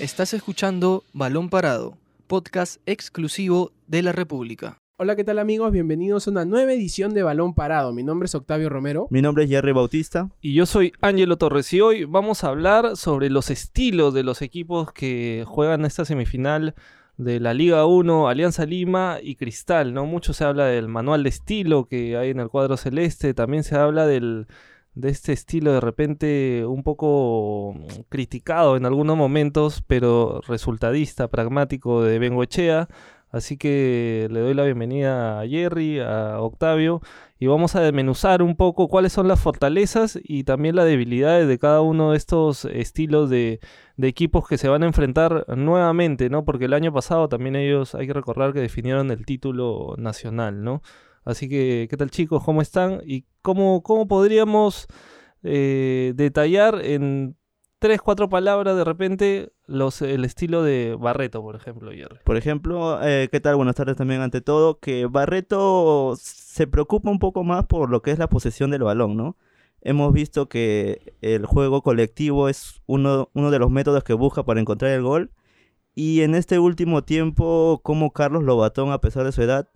Estás escuchando Balón Parado, podcast exclusivo de la República. Hola, ¿qué tal amigos? Bienvenidos a una nueva edición de Balón Parado. Mi nombre es Octavio Romero. Mi nombre es Jerry Bautista. Y yo soy Ángelo Torres y hoy vamos a hablar sobre los estilos de los equipos que juegan esta semifinal de la Liga 1, Alianza Lima y Cristal, ¿no? Mucho se habla del manual de estilo que hay en el cuadro celeste, también se habla del, de este estilo de repente un poco criticado en algunos momentos, pero resultadista, pragmático de Bengoechea. Así que le doy la bienvenida a Jerry, a Octavio, y vamos a desmenuzar un poco cuáles son las fortalezas y también las debilidades de cada uno de estos estilos de, de equipos que se van a enfrentar nuevamente, ¿no? Porque el año pasado también ellos, hay que recordar que definieron el título nacional, ¿no? Así que, ¿qué tal chicos? ¿Cómo están? ¿Y cómo, cómo podríamos eh, detallar en tres, cuatro palabras de repente los, el estilo de Barreto, por ejemplo? Por ejemplo, eh, ¿qué tal? Buenas tardes también ante todo. Que Barreto se preocupa un poco más por lo que es la posesión del balón, ¿no? Hemos visto que el juego colectivo es uno, uno de los métodos que busca para encontrar el gol. Y en este último tiempo, como Carlos Lobatón, a pesar de su edad,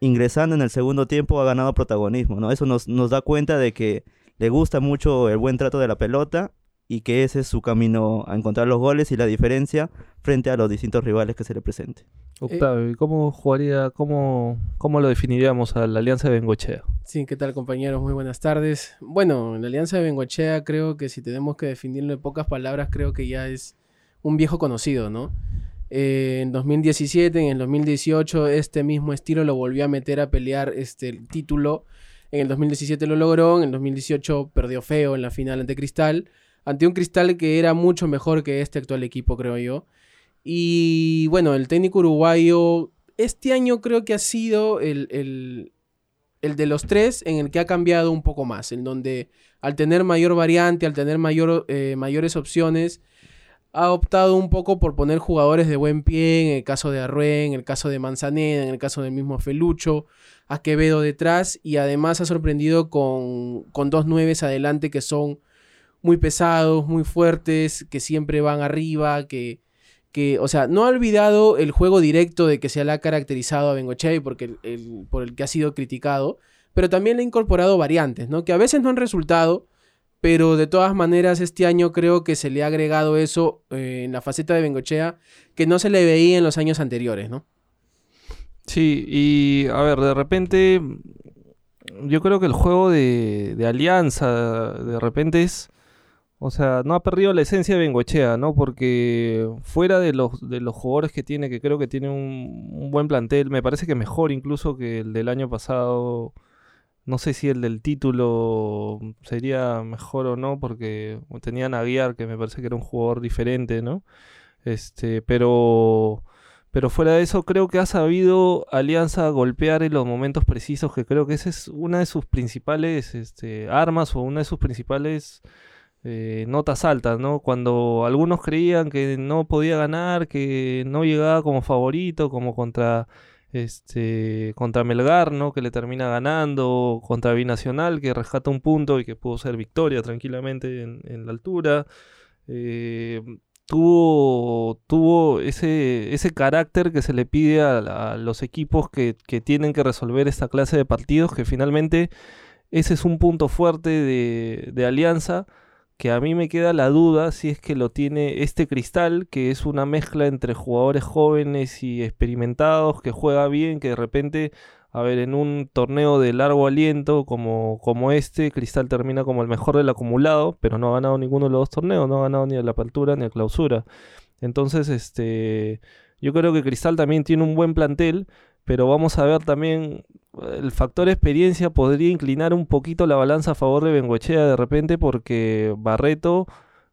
ingresando en el segundo tiempo ha ganado protagonismo, ¿no? Eso nos, nos da cuenta de que le gusta mucho el buen trato de la pelota y que ese es su camino a encontrar los goles y la diferencia frente a los distintos rivales que se le presente. Octavio, ¿cómo jugaría, cómo, cómo lo definiríamos a la Alianza de Bengochea? Sí, ¿qué tal compañeros? Muy buenas tardes. Bueno, en la Alianza de Bengochea creo que si tenemos que definirlo en pocas palabras, creo que ya es un viejo conocido, ¿no? Eh, en 2017, en el 2018, este mismo estilo lo volvió a meter a pelear este, el título. En el 2017 lo logró, en el 2018 perdió feo en la final ante Cristal, ante un Cristal que era mucho mejor que este actual equipo, creo yo. Y bueno, el técnico uruguayo este año creo que ha sido el, el, el, de los tres en el que ha cambiado un poco más, en donde al tener mayor variante, al tener mayor, eh, mayores opciones, ha optado un poco por poner jugadores de buen pie, en el caso de Arrué, en el caso de Manzaneda, en el caso del mismo Felucho, a Quevedo detrás y además ha sorprendido con, con dos nueves adelante que son muy pesados, muy fuertes, que siempre van arriba, que, que, o sea, no ha olvidado el juego directo de que se le ha caracterizado a Bengochea porque el, por el que ha sido criticado, pero también le ha incorporado variantes, ¿no? Que a veces no han resultado, pero de todas maneras este año creo que se le ha agregado eso eh, en la faceta de Bengochea que no se le veía en los años anteriores, ¿no? Sí, y a ver, de repente yo creo que el juego de, Alianza de repente es... O sea, no ha perdido la esencia de Bengochea, ¿no? Porque fuera de los, de los jugadores que tiene, que creo que tiene un, un buen plantel, me parece que mejor incluso que el del año pasado, no sé si el del título sería mejor o no, porque tenían a Guiar, que me parece que era un jugador diferente, ¿no? Este, pero, pero fuera de eso, creo que ha sabido Alianza golpear en los momentos precisos, que creo que esa es una de sus principales este, armas o una de sus principales eh, notas altas, ¿no? Cuando algunos creían que no podía ganar, que no llegaba como favorito, como contra este, contra Melgar, ¿no? Que le termina ganando, contra Binacional, que rescata un punto y que pudo ser victoria tranquilamente en, la altura. Eh, tuvo, tuvo ese, ese carácter que se le pide a, a los equipos que, que, tienen que resolver esta clase de partidos, que finalmente ese es un punto fuerte de, de Alianza que a mí me queda la duda si es que lo tiene este cristal, que es una mezcla entre jugadores jóvenes y experimentados, que juega bien, que de repente, a ver, en un torneo de largo aliento como, como este, Cristal termina como el mejor del acumulado, pero no ha ganado ninguno de los dos torneos, no ha ganado ni a la apertura ni a clausura. Entonces, este, yo creo que Cristal también tiene un buen plantel, pero vamos a ver también el factor experiencia podría inclinar un poquito la balanza a favor de Bengochea de repente porque Barreto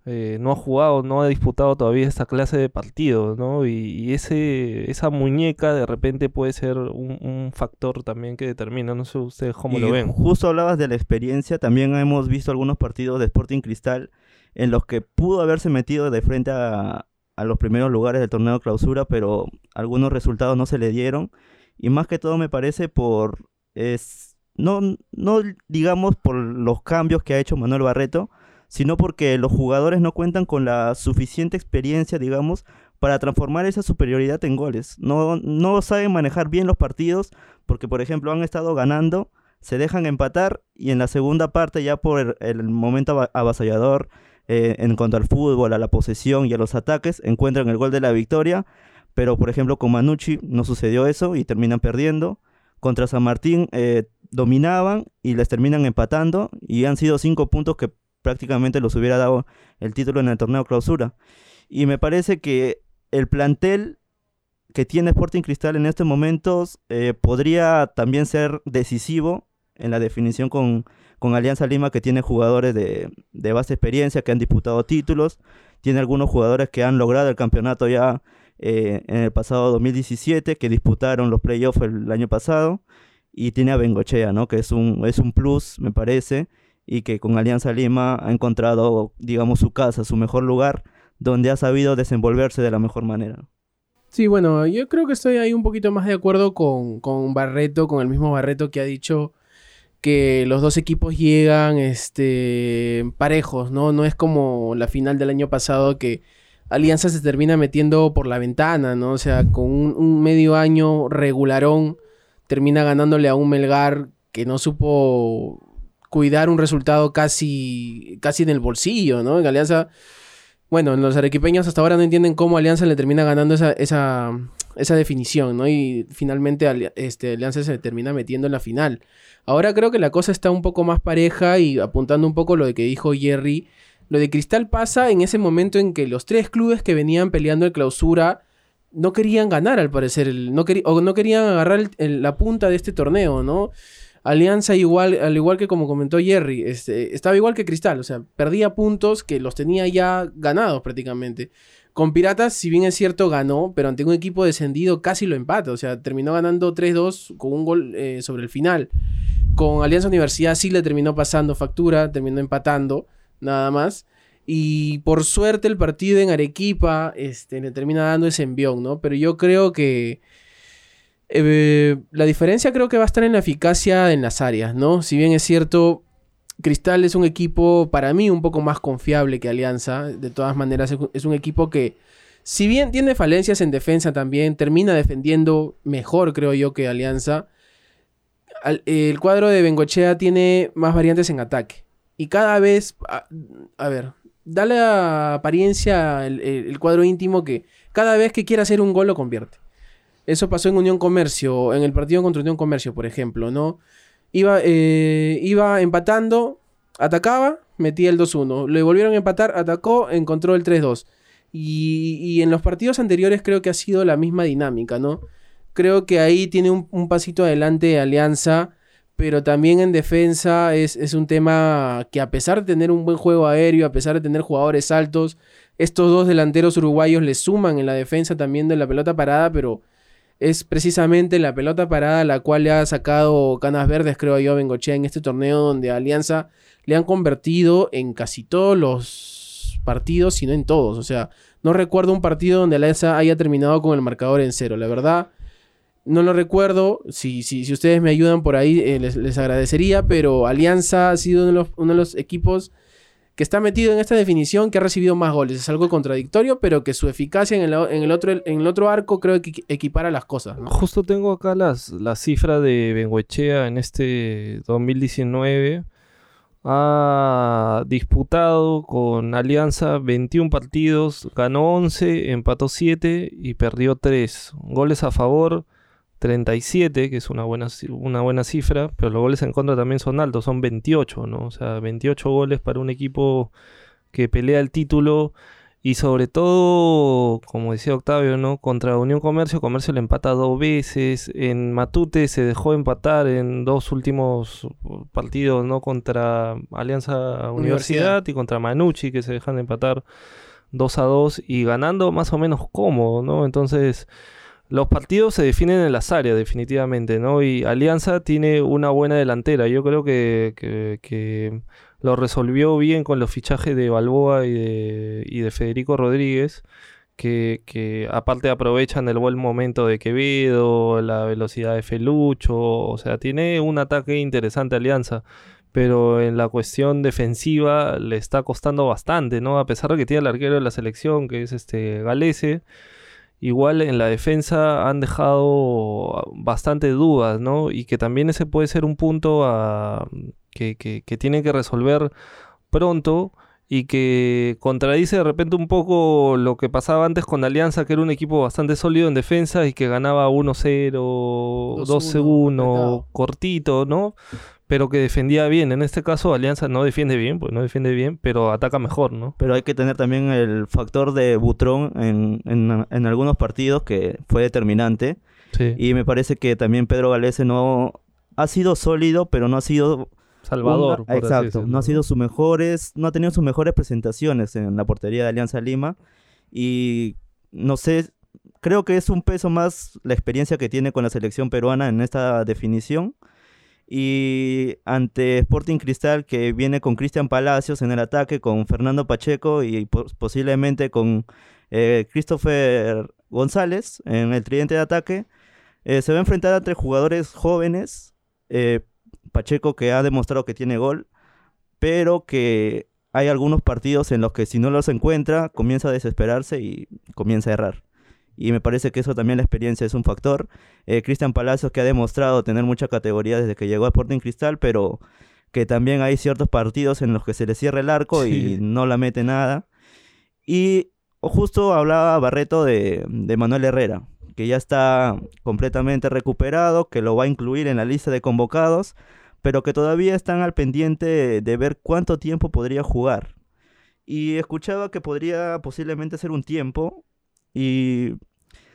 eh, no ha jugado, no ha disputado todavía esta clase de partidos, ¿no? Y, y ese, esa muñeca de repente puede ser un, un, factor también que determina, no sé ustedes cómo y lo ven. Justo hablabas de la experiencia, también hemos visto algunos partidos de Sporting Cristal en los que pudo haberse metido de frente a, a los primeros lugares del torneo de clausura, pero algunos resultados no se le dieron y más que todo me parece por es no no digamos por los cambios que ha hecho Manuel Barreto, sino porque los jugadores no cuentan con la suficiente experiencia, digamos, para transformar esa superioridad en goles. No, no saben manejar bien los partidos porque, por ejemplo, han estado ganando, se dejan empatar y en la segunda parte, ya por el, momento avasallador eh, en cuanto al fútbol, a la posesión y a los ataques, encuentran el gol de la victoria. Pero, por ejemplo, con Manucci no sucedió eso y terminan perdiendo. Contra San Martín eh, dominaban y les terminan empatando y han sido cinco puntos que prácticamente los hubiera dado el título en el torneo clausura. Y me parece que el plantel que tiene Sporting Cristal en estos momentos eh, podría también ser decisivo en la definición con, con Alianza Lima, que tiene jugadores de, de base experiencia, que han disputado títulos, tiene algunos jugadores que han logrado el campeonato ya eh, en el pasado 2017, que disputaron los playoffs el año pasado, y tiene a Bengochea, ¿no? que es un, es un plus, me parece, y que con Alianza Lima ha encontrado, digamos, su casa, su mejor lugar, donde ha sabido desenvolverse de la mejor manera. Sí, bueno, yo creo que estoy ahí un poquito más de acuerdo con, con Barreto, con el mismo Barreto que ha dicho que los dos equipos llegan este, parejos, ¿no? No es como la final del año pasado que Alianza se termina metiendo por la ventana, ¿no? O sea, con un, medio año regularón, termina ganándole a un Melgar que no supo cuidar un resultado casi, casi en el bolsillo, ¿no? En Alianza, bueno, los arequipeños hasta ahora no entienden cómo Alianza le termina ganando esa, esa, esa definición, ¿no? Y finalmente este, Alianza se termina metiendo en la final. Ahora creo que la cosa está un poco más pareja y apuntando un poco lo de que dijo Jerry lo de Cristal pasa en ese momento en que los tres clubes que venían peleando el clausura no querían ganar, al parecer, no o no querían agarrar la punta de este torneo, ¿no? Alianza igual, al igual que como comentó Jerry, este, estaba igual que Cristal, o sea, perdía puntos que los tenía ya ganados prácticamente. Con Piratas, si bien es cierto, ganó, pero ante un equipo descendido casi lo empata, o sea, terminó ganando 3-2 con un gol eh, sobre el final. Con Alianza Universidad sí le terminó pasando factura, terminó empatando nada más. Y por suerte el partido en Arequipa este, le termina dando ese envión, ¿no? Pero yo creo que eh, la diferencia creo que va a estar en la eficacia en las áreas, ¿no? Si bien es cierto, Cristal es un equipo para mí un poco más confiable que Alianza. De todas maneras, es un equipo que, si bien tiene falencias en defensa también, termina defendiendo mejor, creo yo, que Alianza. el cuadro de Bengochea tiene más variantes en ataque. Y cada vez, a, ver, da la apariencia, el, cuadro íntimo que cada vez que quiera hacer un gol lo convierte. Eso pasó en Unión Comercio, en el partido contra Unión Comercio, por ejemplo, ¿no? Iba, eh, iba empatando, atacaba, metía el 2-1. Le volvieron a empatar, atacó, encontró el 3-2. Y, y, en los partidos anteriores creo que ha sido la misma dinámica, ¿no? Creo que ahí tiene un, un pasito adelante Alianza pero también en defensa es, un tema que a pesar de tener un buen juego aéreo, a pesar de tener jugadores altos, estos dos delanteros uruguayos le suman en la defensa también de la pelota parada, pero es precisamente la pelota parada la cual le ha sacado canas verdes, creo yo, a Bengochea en este torneo donde Alianza le han convertido en casi todos los partidos, sino en todos. O sea, no recuerdo un partido donde Alianza haya terminado con el marcador en cero. La verdad, no lo recuerdo. Si, si, si ustedes me ayudan por ahí, eh, les, agradecería. Pero Alianza ha sido uno de, los, equipos que está metido en esta definición, que ha recibido más goles. Es algo contradictorio, pero que su eficacia en el, en el, otro, en el otro arco creo que equipara las cosas. Justo tengo acá las, la cifra de Benguechea en este 2019. Ha disputado con Alianza 21 partidos, ganó 11, empató 7 y perdió 3. Goles a favor, 37, que es una buena, una buena cifra, pero los goles en contra también son altos, son 28, ¿no? O sea, 28 goles para un equipo que pelea el título y sobre todo, como decía Octavio, ¿no? Contra Unión Comercio, Comercio le empata dos veces, en Matute se dejó empatar en dos últimos partidos, ¿no? Contra Alianza Universidad, y contra Manucci, que se dejan de empatar 2 a 2 y ganando más o menos cómodo, ¿no? Entonces los partidos se definen en las áreas, definitivamente, ¿no? Y Alianza tiene una buena delantera. Yo creo que, que, lo resolvió bien con los fichajes de Balboa y de, y de Federico Rodríguez, que, que, aparte aprovechan el buen momento de Quevedo, la velocidad de Felucho, o sea, tiene un ataque interesante Alianza. pero en la cuestión defensiva le está costando bastante, ¿no? A pesar de que tiene el arquero de la selección, que es este Galese, igual en la defensa han dejado bastante dudas, ¿no? Y que también ese puede ser un punto a, que, que, que tienen que resolver pronto y que contradice de repente un poco lo que pasaba antes con Alianza, que era un equipo bastante sólido en defensa y que ganaba 1-0, 2-1, apretado. cortito, ¿no? Pero que defendía bien. En este caso, Alianza no defiende bien, pues no defiende bien, pero ataca mejor, ¿no? Pero hay que tener también el factor de Butrón en, en, en algunos partidos que fue determinante. Sí. Y me parece que también Pedro Galese no ha sido sólido, pero no ha sido Salvador. una- por exacto, no ha sido sus mejores, no ha tenido sus mejores presentaciones en la portería de Alianza Lima y no sé, creo que es un peso más la experiencia que tiene con la selección peruana en esta definición y ante Sporting Cristal que viene con Cristian Palacios en el ataque, con Fernando Pacheco y pos- posiblemente con eh, Christopher González en el tridente de ataque, eh, se va a enfrentar a tres jugadores jóvenes, eh, Pacheco que ha demostrado que tiene gol, pero que hay algunos partidos en los que si no los encuentra comienza a desesperarse y comienza a errar. Y me parece que eso también la experiencia es un factor. Eh, Cristian Palacios que ha demostrado tener mucha categoría desde que llegó a Sporting Cristal, pero que también hay ciertos partidos en los que se le cierra el arco Sí. y no la mete nada. Y justo hablaba Barreto de, de Manuel Herrera, que ya está completamente recuperado, que lo va a incluir en la lista de convocados, pero que todavía están al pendiente de, de ver cuánto tiempo podría jugar. Y escuchaba que podría posiblemente ser un tiempo y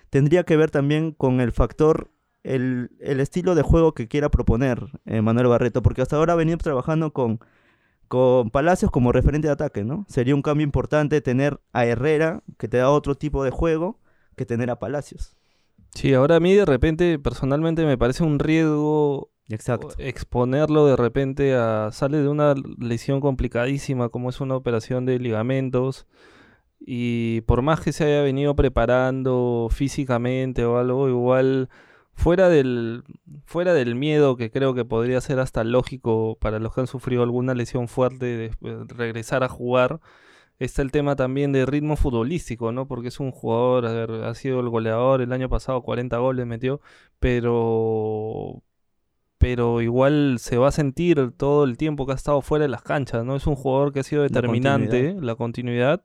tendría que ver también con el factor, el, el estilo de juego que quiera proponer eh, Manuel Barreto, porque hasta ahora ha venido trabajando con, con Palacios como referente de ataque, ¿no? Sería un cambio importante tener a Herrera, que te da otro tipo de juego, que tener a Palacios. Sí, ahora a mí de repente, personalmente, me parece un riesgo Exacto. exponerlo de repente a... Sale de una lesión complicadísima como es una operación de ligamentos y por más que se haya venido preparando físicamente o algo, igual fuera del, fuera del miedo que creo que podría ser hasta lógico para los que han sufrido alguna lesión fuerte de, de regresar a jugar, está el tema también de ritmo futbolístico, ¿no? Porque es un jugador, a ver, ha sido el goleador el año pasado, 40 goles metió, pero pero igual se va a sentir todo el tiempo que ha estado fuera de las canchas, ¿no? Es un jugador que ha sido La determinante, la continuidad,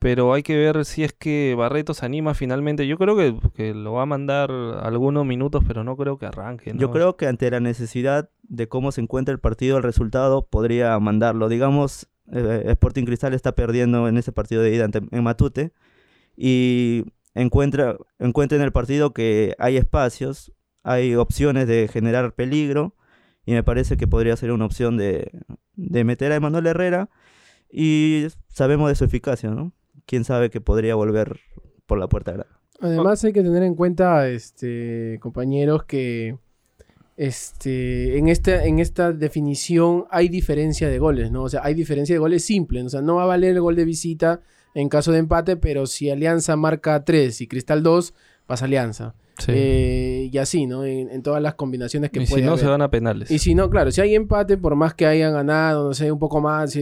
pero hay que ver si es que Barreto se anima finalmente. Yo creo que, que lo va a mandar algunos minutos, pero no creo que arranque, ¿no? Yo creo que ante la necesidad de cómo se encuentra el partido, el resultado, podría mandarlo. Digamos, eh, Sporting Cristal está perdiendo en ese partido de ida ante- en Matute y encuentra, encuentra en el partido que hay espacios, hay opciones de generar peligro y me parece que podría ser una opción de, de meter a Emanuel Herrera y sabemos de su eficacia, ¿no? Quién sabe que podría volver por la puerta grande. Además hay que tener en cuenta, este, compañeros, que este, en, esta, en esta definición hay diferencia de goles, ¿no? O sea, hay diferencia de goles simple. O sea, no va a valer el gol de visita en caso de empate, pero si Alianza marca 3 y Cristal 2, pasa Alianza. Sí. Eh, y así, ¿no? En, en todas las combinaciones que y si no, haber. se van a penales. Y si no, claro, si hay empate, por más que hayan ganado, no sé, un poco más,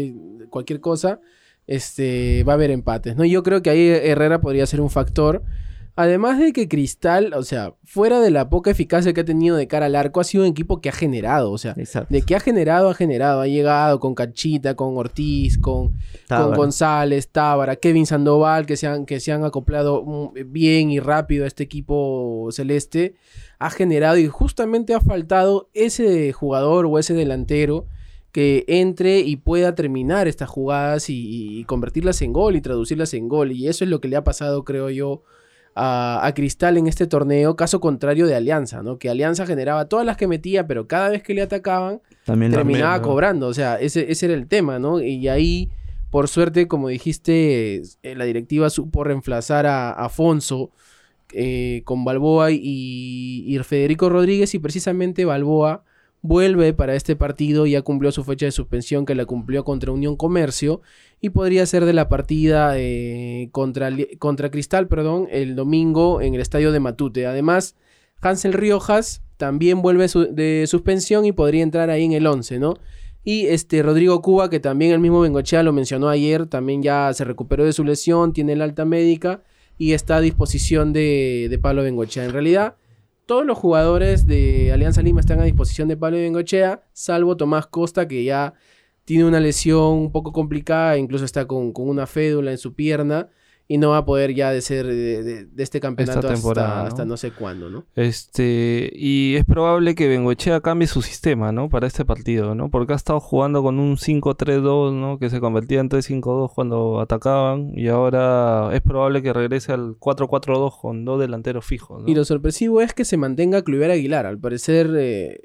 cualquier cosa, este, va a haber empates, ¿no? Yo creo que ahí Herrera podría ser un factor. Además de que Cristal, o sea, fuera de la poca eficacia que ha tenido de cara al arco, ha sido un equipo que ha generado, o sea, Exacto. de que ha generado, ha generado, ha llegado con Cachita, con Ortiz, con, con. González, Tábara, Kevin Sandoval, que se han, que se han acoplado mm, bien y rápido a este equipo celeste, ha generado y justamente ha faltado ese jugador o ese delantero que entre y pueda terminar estas jugadas y, y convertirlas en gol y traducirlas en gol. Y eso es lo que le ha pasado, creo yo, a, a Cristal en este torneo, caso contrario de Alianza, ¿no? Que Alianza generaba todas las que metía, pero cada vez que le atacaban, También terminaba ¿no? cobrando. O sea, ese, ese era el tema, ¿no? Y ahí, por suerte, como dijiste, eh, la directiva supo reemplazar a, a Afonso eh, con Balboa y, y Federico Rodríguez. Y precisamente Balboa vuelve para este partido. Ya cumplió su fecha de suspensión, que la cumplió contra Unión Comercio. Y podría ser de la partida eh, contra, contra Cristal, perdón, el domingo en el estadio de Matute. Además, Hansel Riojas también vuelve de suspensión y podría entrar ahí en el 11, ¿no? Y este Rodrigo Cuba, que también el mismo Bengochea lo mencionó ayer, también ya se recuperó de su lesión, tiene el alta médica y está a disposición de, de Pablo Bengochea. En realidad, todos los jugadores de Alianza Lima están a disposición de Pablo Bengochea, salvo Tomás Costa, que ya tiene una lesión un poco complicada, incluso está con, con una fédula en su pierna y no va a poder ya de ser de, de- de este campeonato Esta temporada, hasta, ¿no? hasta no sé cuándo, ¿no? Este, y es probable que Bengoechea cambie su sistema, ¿no? Para este partido, ¿no? Porque ha estado jugando con un 5-3-2, ¿no? Que se convertía en 3-5-2 cuando atacaban. Y ahora es probable que regrese al 4-4-2 con dos delanteros fijos, ¿no? Y lo sorpresivo es que se mantenga Cluiver Aguilar. Al parecer, eh,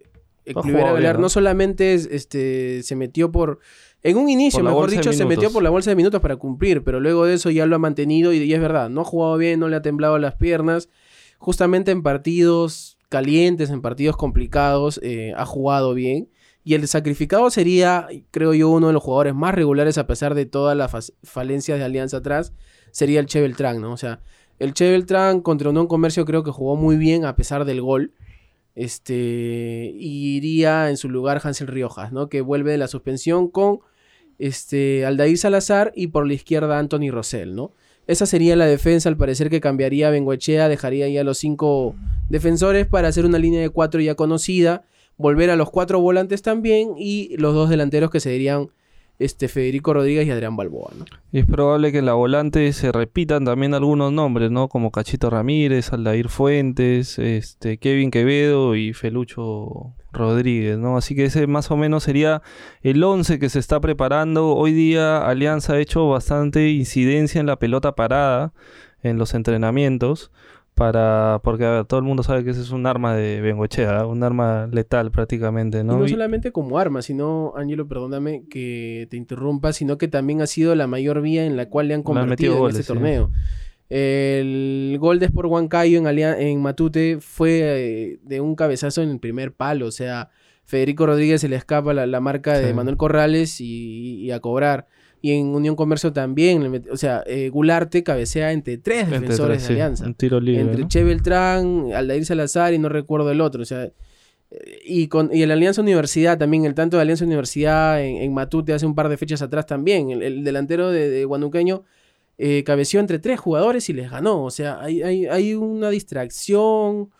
Cluiver Aguilar bien, ¿no? no solamente es- este, se metió por... En un inicio, mejor dicho, se metió por la bolsa de minutos para cumplir, pero luego de eso ya lo ha mantenido y, y es verdad, no ha jugado bien, no le ha temblado las piernas. Justamente en partidos calientes, en partidos complicados, eh, ha jugado bien. Y el sacrificado sería, creo yo, uno de los jugadores más regulares a pesar de todas las falencias de Alianza atrás, sería el Che Beltrán, ¿no? O sea, el Che Beltrán contra Unión Comercio creo que jugó muy bien a pesar del gol. Este, y iría en su lugar Hansel Riojas, ¿no? Que vuelve de la suspensión con este, Aldair Salazar y por la izquierda Anthony Rosell, ¿no? Esa sería la defensa, al parecer que cambiaría a Bengoechea, dejaría ya los cinco defensores para hacer una línea de cuatro ya conocida, volver a los cuatro volantes también y los dos delanteros que serían este, Federico Rodríguez y Adrián Balboa, ¿no? Es probable que en la volante se repitan también algunos nombres, ¿no? Como Cachito Ramírez, Aldair Fuentes, este, Kevin Quevedo y Felucho Rodríguez, ¿no? Así que ese más o menos sería el 11 que se está preparando. Hoy día Alianza ha hecho bastante incidencia en la pelota parada en los entrenamientos. Para, porque a ver, todo el mundo sabe que ese es un arma de Bengochea, un arma letal prácticamente, Y ¿no? no Y- solamente como arma, sino, Ángelo, perdóname que te interrumpa, sino que también ha sido la mayor vía en la cual le han convertido en goles, este sí. El gol de Sport Huancayo en, en Matute fue eh, de un cabezazo en el primer palo. O sea, Federico Rodríguez se le escapa la, la marca de. Manuel Corrales y, y a cobrar. Y en Unión Comercio también. o sea, eh, Gularte cabecea entre tres entre defensores tres, de sí, Alianza un tiro libre, entre ¿no? Che Beltrán, Aldair Salazar y no recuerdo el otro. O sea, y, con, y el Alianza Universidad también, el tanto de Alianza Universidad en, en Matute hace un par de fechas atrás también. El, el delantero de, de Guanuqueño eh, cabeció entre tres jugadores y les ganó. O sea, hay, hay, una distracción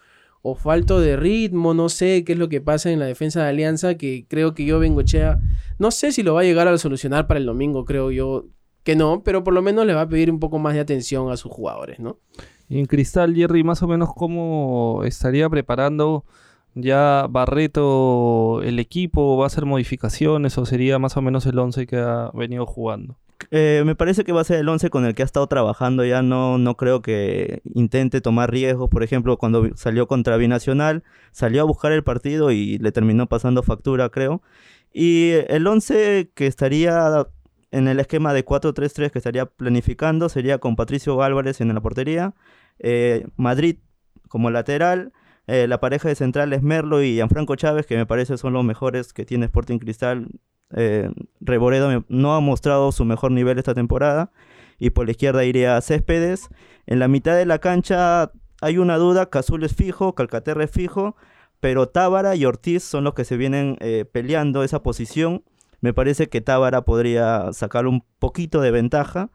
o falto de ritmo, no sé qué es lo que pasa en la defensa de Alianza, que creo que yo Bengochea, no sé si lo va a llegar a solucionar para el domingo, creo yo que no, pero por lo menos le va a pedir un poco más de atención a sus jugadores, ¿no? Y en Cristal, Jerry, más o menos cómo estaría preparando ya Barreto el equipo, va a hacer modificaciones o sería más o menos el 11 que ha venido jugando. Eh, me parece que va a ser el 11 con el que ha estado trabajando. Ya no, no creo que intente tomar riesgos. Por ejemplo, cuando salió contra Binacional, salió a buscar el partido y le terminó pasando factura, creo. Y el 11 que estaría en el esquema de 4-3-3 que estaría planificando sería con Patricio Álvarez en la portería, eh, Madrid como lateral, eh, la pareja de centrales Merlo y Gianfranco Chávez, que me parece son los mejores que tiene Sporting Cristal. Eh, Reboredo no ha mostrado su mejor nivel esta temporada. Y por la izquierda iría Céspedes. En la mitad de la cancha hay una duda, Cazul es fijo, Calcaterra es fijo, pero Tábara y Ortiz son los que se vienen eh, peleando esa posición. Me parece que Tábara podría sacar un poquito de ventaja.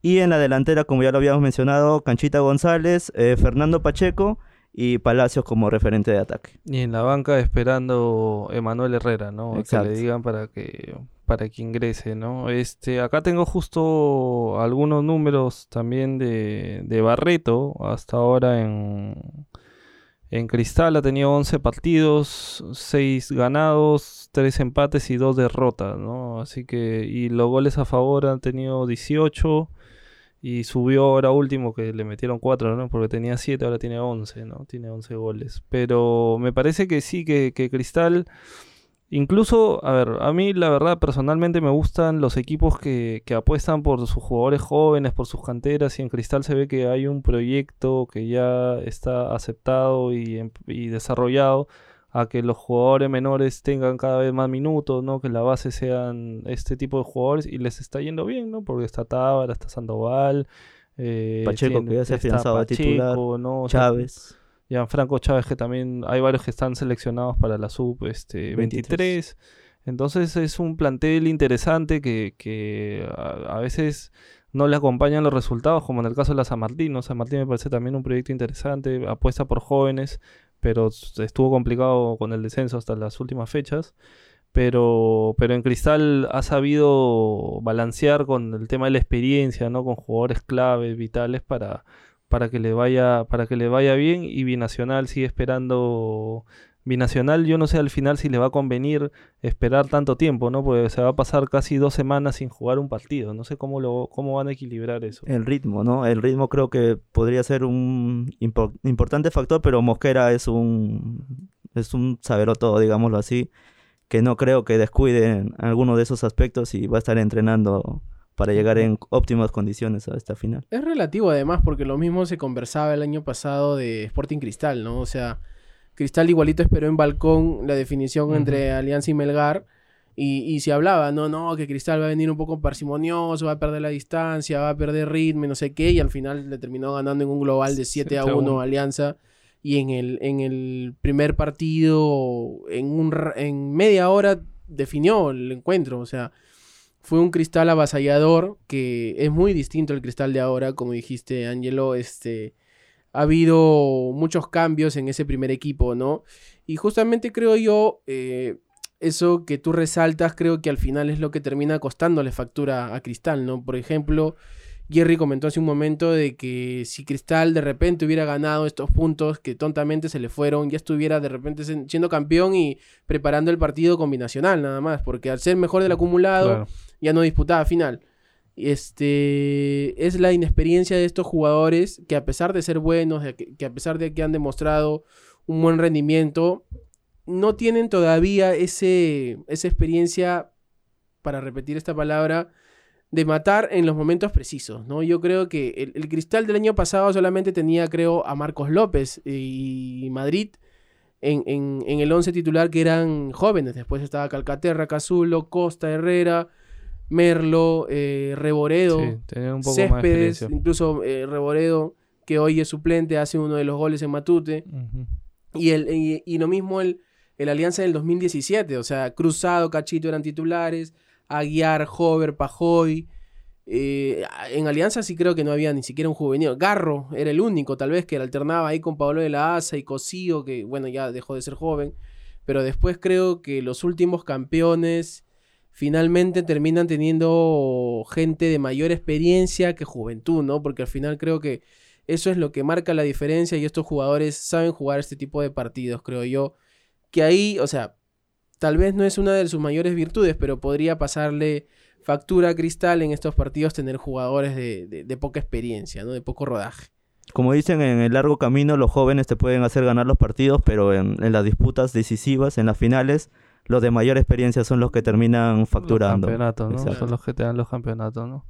Y en la delantera, como ya lo habíamos mencionado, Canchita González, eh, Fernando Pacheco y Palacios como referente de ataque. Y en la banca esperando Emanuel Herrera, ¿no? Que Exacto. le digan para que para que ingrese, ¿no? Este, acá tengo justo algunos números también de, de Barreto hasta ahora en en Cristal ha tenido 11 partidos, 6 ganados, 3 empates y 2 derrotas, ¿no? Así que y los goles a favor han tenido 18 y subió ahora último que le metieron 4, ¿no? Porque tenía 7, ahora tiene 11, ¿no? Tiene 11 goles. Pero me parece que sí, que, que Cristal... Incluso, a ver, a mí la verdad personalmente me gustan los equipos que, que apuestan por sus jugadores jóvenes, por sus canteras, y en Cristal se ve que hay un proyecto que ya está aceptado y, em- y desarrollado a que los jugadores menores tengan cada vez más minutos, ¿no? Que la base sean este tipo de jugadores y les está yendo bien, ¿no? Porque está Tábara, está Sandoval, eh, Pacheco, tiene- que ya se ha afianzado de titular, ¿no? Chávez. Gianfranco Chávez, que también hay varios que están seleccionados para la sub este, 23. 23. Entonces es un plantel interesante que, que a, a veces no le acompañan los resultados, como en el caso de la San Martín. ¿no? San Martín me parece también un proyecto interesante, apuesta por jóvenes, pero estuvo complicado con el descenso hasta las últimas fechas. Pero, pero en Cristal ha sabido balancear con el tema de la experiencia, ¿no? Con jugadores claves, vitales para, para que le vaya, para que le vaya bien. Y Binacional sigue esperando. Binacional, yo no sé al final si le va a convenir esperar tanto tiempo, ¿no? Porque se va a pasar casi dos semanas sin jugar un partido. No sé cómo lo, cómo van a equilibrar eso. El ritmo, ¿no? El ritmo creo que podría ser un impo- importante factor, pero Mosquera es un es un sabero todo, digámoslo así, que no creo que descuide en alguno de esos aspectos y va a estar entrenando para llegar en óptimas condiciones a esta final. Es relativo además porque lo mismo se conversaba el año pasado de Sporting Cristal, ¿no? O sea, Cristal igualito esperó en balcón la definición entre Alianza y Melgar y, y se hablaba, no, no, que Cristal va a venir un poco parsimonioso, va a perder la distancia, va a perder ritmo no sé qué, y al final le terminó ganando en un global de 7 a 7 a 1 1. Alianza. Y en el, en el primer partido, en, un, en media hora definió el encuentro, o sea, fue un cristal avasallador que es muy distinto al cristal de ahora, como dijiste, Angelo, este ha habido muchos cambios en ese primer equipo, ¿no? Y justamente creo yo, eh, eso que tú resaltas, creo que al final es lo que termina costándole factura a Cristal, ¿no? Por ejemplo, Jerry comentó hace un momento de que si Cristal de repente hubiera ganado estos puntos que tontamente se le fueron, ya estuviera de repente siendo campeón y preparando el partido combinacional nada más, porque al ser mejor del acumulado Claro. ya no disputaba final. Este es la inexperiencia de estos jugadores que a pesar de ser buenos, que, que a pesar de que han demostrado un buen rendimiento, no tienen todavía ese, esa experiencia, para repetir esta palabra, de matar en los momentos precisos, ¿no? Yo creo que el, el cristal del año pasado solamente tenía, creo, a Marcos López y Madrid en, en- en el 11 titular que eran jóvenes. Después estaba Calcaterra, Cazulo, Costa, Herrera, Merlo, eh, Reboredo, Sí, un poco Céspedes, incluso eh, Reboredo, que hoy es suplente, hace uno de los goles en Matute. Y, el, y, y lo mismo el, el Alianza del 2017, o sea, Cruzado, Cachito eran titulares, Aguiar, Hover, Pajoy. eh, en Alianza sí creo que no había ni siquiera un juvenil. Garro era el único, tal vez, que alternaba ahí con Pablo de la Asa y Cosío, que bueno, ya dejó de ser joven. Pero después creo que los últimos campeones finalmente terminan teniendo gente de mayor experiencia que juventud, ¿no? Porque al final creo que eso es lo que marca la diferencia y estos jugadores saben jugar este tipo de partidos, creo yo. Que ahí, o sea, tal vez no es una de sus mayores virtudes, pero podría pasarle factura a Cristal en estos partidos tener jugadores de, de- poca experiencia, ¿no? De poco rodaje. Como dicen, en el largo camino los jóvenes te pueden hacer ganar los partidos, pero en las disputas decisivas, en las finales, los de mayor experiencia son los que terminan facturando. Los campeonatos, ¿no? Exacto. Son los que te dan los campeonatos, ¿no?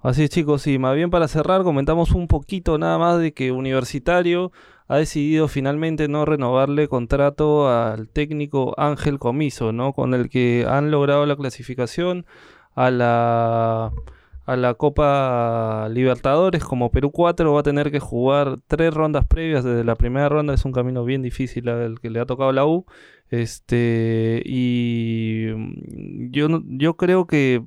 Así es, chicos, y más bien para cerrar, comentamos un poquito nada más de que Universitario ha decidido finalmente no renovarle contrato al técnico Ángel Comiso, ¿no? Con el que han logrado la clasificación a la a la Copa Libertadores como Perú 4 va a tener que jugar tres rondas previas desde la primera ronda es un camino bien difícil el que le ha tocado la U este y mm, yo yo creo que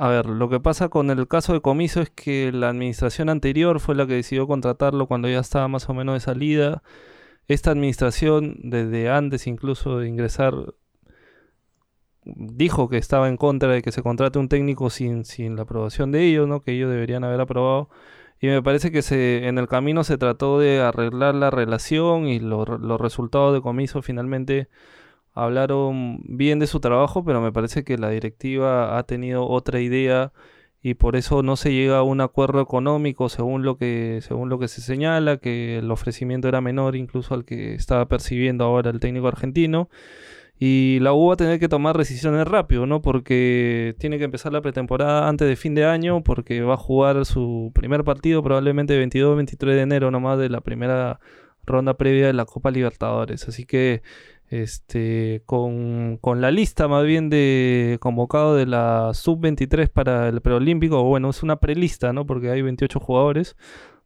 a ver, lo que pasa con el caso de Comiso es que la administración anterior fue la que decidió contratarlo cuando ya estaba más o menos de salida. Esta administración, desde antes incluso de ingresar, dijo que estaba en contra de que se contrate un técnico sin, sin la aprobación de ellos, ¿no? Que ellos deberían haber aprobado. Y me parece que se, en el camino se trató de arreglar la relación y lo- los resultados de Comiso finalmente hablaron bien de su trabajo, pero me parece que la directiva ha tenido otra idea y por eso no se llega a un acuerdo económico según lo que según lo que se señala, que el ofrecimiento era menor incluso al que estaba percibiendo ahora el técnico argentino. Y la U va a tener que tomar decisiones rápido, ¿no? Porque tiene que empezar la pretemporada antes de fin de año, porque va a jugar su primer partido probablemente 22-23 de enero nomás de la primera ronda previa de la Copa Libertadores. Así que este con, con la lista más bien de convocado de la sub-23 para el preolímpico, bueno, es una prelista, ¿no? Porque hay 28 jugadores.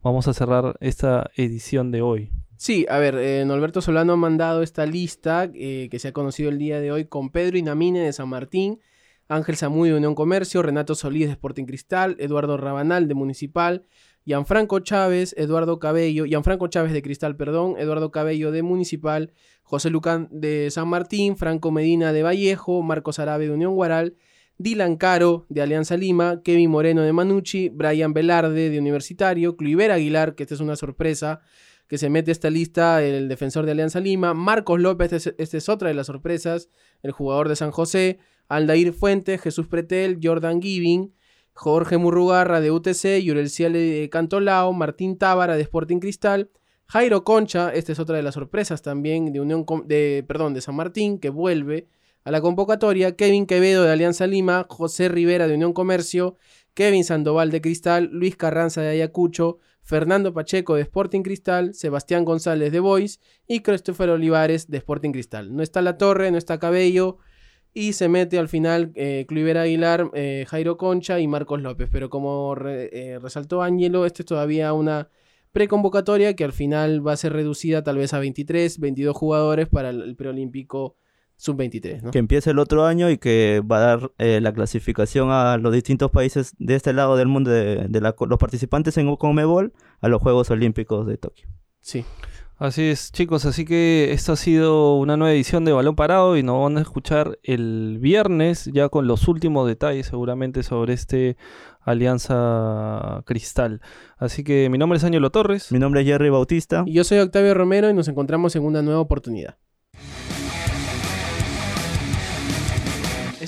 Vamos a cerrar esta edición de hoy. Sí, a ver, eh, Norberto Solano ha mandado esta lista eh, que se ha conocido el día de hoy con Pedro Inamine de San Martín, Ángel Samudio de Unión Comercio, Renato Solís de Sporting Cristal, Eduardo Rabanal de Municipal, Gianfranco Chávez, Eduardo Cabello, Gianfranco Chávez de Cristal, perdón, Eduardo Cabello de Municipal, José Lucán de San Martín, Franco Medina de Vallejo, Marcos Arabe de Unión Guaral, Dylan Caro de Alianza Lima, Kevin Moreno de Manucci, Brian Velarde de Universitario, Cluiver Aguilar, que esta es una sorpresa, que se mete a esta lista el defensor de Alianza Lima, Marcos López, es, esta es otra de las sorpresas, el jugador de San José, Aldair Fuentes, Jesús Pretel, Jordan Giving, Jorge Murrugarra de UTC, Yurel de Cantolao, Martín Tábara de Sporting Cristal, Jairo Concha, esta es otra de las sorpresas también de Unión de perdón, de San Martín que vuelve a la convocatoria, Kevin Quevedo de Alianza Lima, José Rivera de Unión Comercio, Kevin Sandoval de Cristal, Luis Carranza de Ayacucho, Fernando Pacheco de Sporting Cristal, Sebastián González de Boys y Christopher Olivares de Sporting Cristal. No está La Torre, no está Cabello y se mete al final eh, Aguilar, eh, Jairo Concha y Marcos López. Pero como eh, resaltó Ángelo, este es todavía una preconvocatoria que al final va a ser reducida tal vez a 23, 22 jugadores para el preolímpico sub-23. ¿no? Que empiece el otro año y que va a dar eh, la clasificación a los distintos países de este lado del mundo, de, de la- los participantes en Conmebol, a los Juegos Olímpicos de Tokio. Sí. Así es, chicos, así que esta ha sido una nueva edición de Balón Parado y nos van a escuchar el viernes ya con los últimos detalles seguramente sobre este Alianza Cristal. Así que mi nombre es Ángelo Torres. Mi nombre es Jerry Bautista. Y yo soy Octavio Romero y nos encontramos en una nueva oportunidad.